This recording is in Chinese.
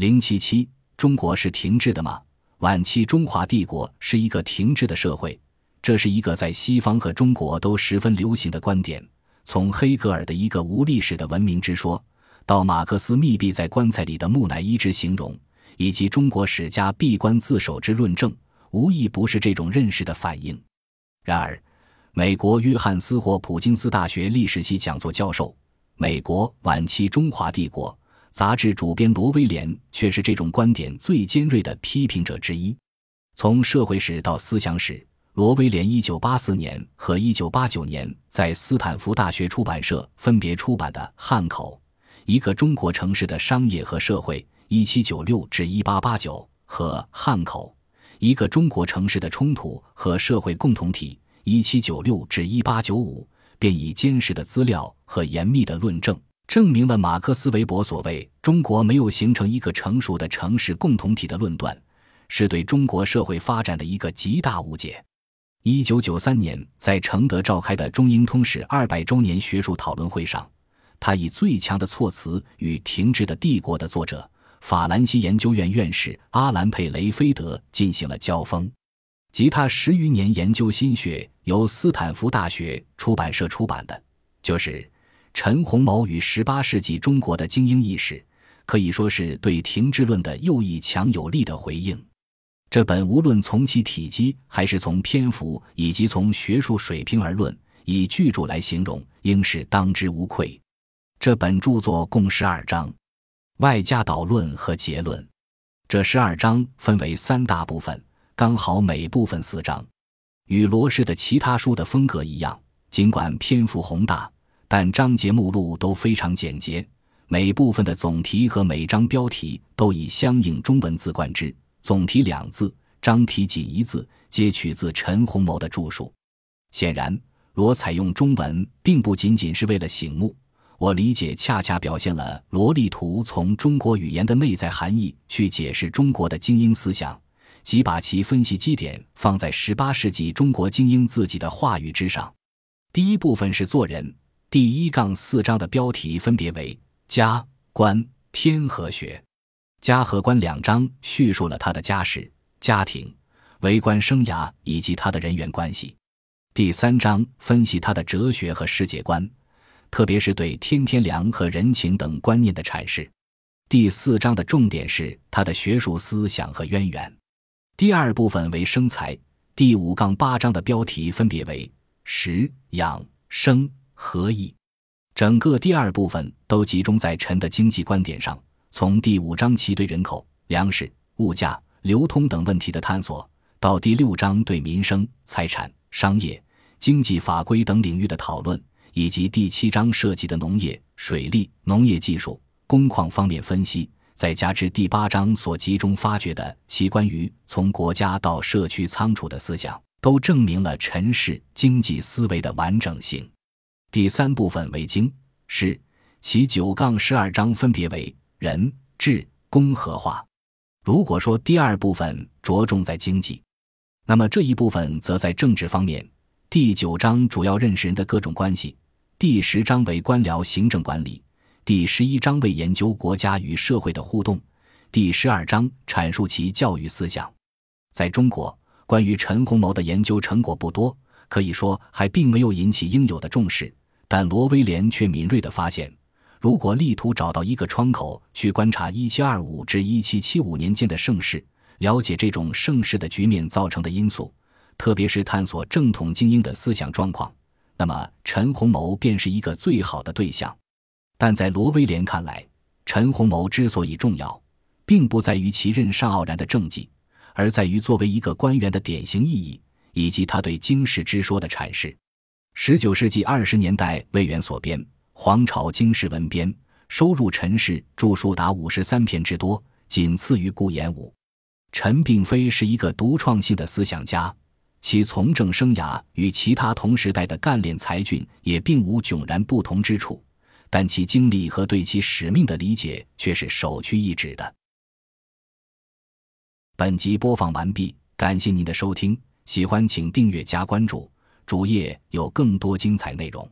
零七七，中国是停滞的吗？晚期中华帝国是一个停滞的社会，这是一个在西方和中国都十分流行的观点。从黑格尔的一个无历史的文明之说，到马克思密闭在棺材里的木乃伊之形容，以及中国史家闭关自守之论证，无一不是这种认识的反应。然而，美国约翰斯霍普金斯大学历史系讲座教授、《美国晚期中华帝国》杂志主编罗威廉却是这种观点最尖锐的批评者之一。从社会史到思想史，罗威廉1984年和1989年在斯坦福大学出版社分别出版的《汉口：一个中国城市的商业和社会 （1796-1889）》和《汉口：一个中国城市的冲突和社会共同体》。一七九六至一八九五，便以坚实的资料和严密的论证，证明了马克思韦伯所谓“中国没有形成一个成熟的城市共同体”的论断，是对中国社会发展的一个极大误解。一九九三年，在承德召开的中英通史二百周年学术讨论会上，他以最强的措辞与《停滞的帝国》的作者法兰西研究院院士阿兰佩雷菲德进行了交锋。及他十余年研究心血，由斯坦福大学出版社出版的，就是陈洪谋与十八世纪中国的精英意识，可以说是对停滞论的又一强有力的回应。这本无论从其体积，还是从篇幅，以及从学术水平而论，以巨著来形容，应是当之无愧。这本著作共十二章，外加导论和结论。这十二章分为三大部分。刚好每部分四章，与罗氏的其他书的风格一样，尽管篇幅宏大，但章节目录都非常简洁。每部分的总题和每章标题都以相应中文字冠之，总题两字，章题仅一字，皆取自陈洪谋的著述。显然，罗采用中文并不仅仅是为了醒目，我理解恰恰表现了罗力图从中国语言的内在含义去解释中国的精英思想。即把其分析基点放在十八世纪中国精英自己的话语之上。第一部分是做人，第一杠四章的标题分别为家、官、天和学。家和官两章叙述了他的家世、家庭、为官生涯以及他的人员关系。第三章分析他的哲学和世界观，特别是对天天良和人情等观念的阐释。第四章的重点是他的学术思想和渊源。第二部分为生财，第五杠八章的标题分别为食、养、生、合义。整个第二部分都集中在陈的经济观点上，从第五章其对人口、粮食、物价、流通等问题的探索，到第六章对民生、财产、商业、经济法规等领域的讨论，以及第七章涉及的农业、水利、农业技术、工矿方面分析。再加之第八章所集中发掘的其关于从国家到社区仓储的思想，都证明了陈氏经济思维的完整性。第三部分为经是其九杠十二章分别为人、治、公和化。如果说第二部分着重在经济，那么这一部分则在政治方面。第九章主要认识人的各种关系，第十章为官僚行政管理。第十一章为研究国家与社会的互动，第十二章阐述其教育思想。在中国，关于陈洪谋的研究成果不多，可以说还并没有引起应有的重视。但罗威廉却敏锐地发现，如果力图找到一个窗口去观察一七二五至一七七五年间的盛世，了解这种盛世的局面造成的因素，特别是探索正统精英的思想状况，那么陈洪谋便是一个最好的对象。但在罗威廉看来，陈洪谋之所以重要，并不在于其任上傲然的政绩，而在于作为一个官员的典型意义，以及他对经世之说的阐释。十九世纪二十年代，魏源所编《皇朝经世文编》，收入陈氏著述达五十三篇之多，仅次于顾炎武。陈并非是一个独创性的思想家，其从政生涯与其他同时代的干练才俊也并无迥然不同之处。但其经历和对其使命的理解却是首屈一指的。本集播放完毕，感谢您的收听，喜欢请订阅加关注，主页有更多精彩内容。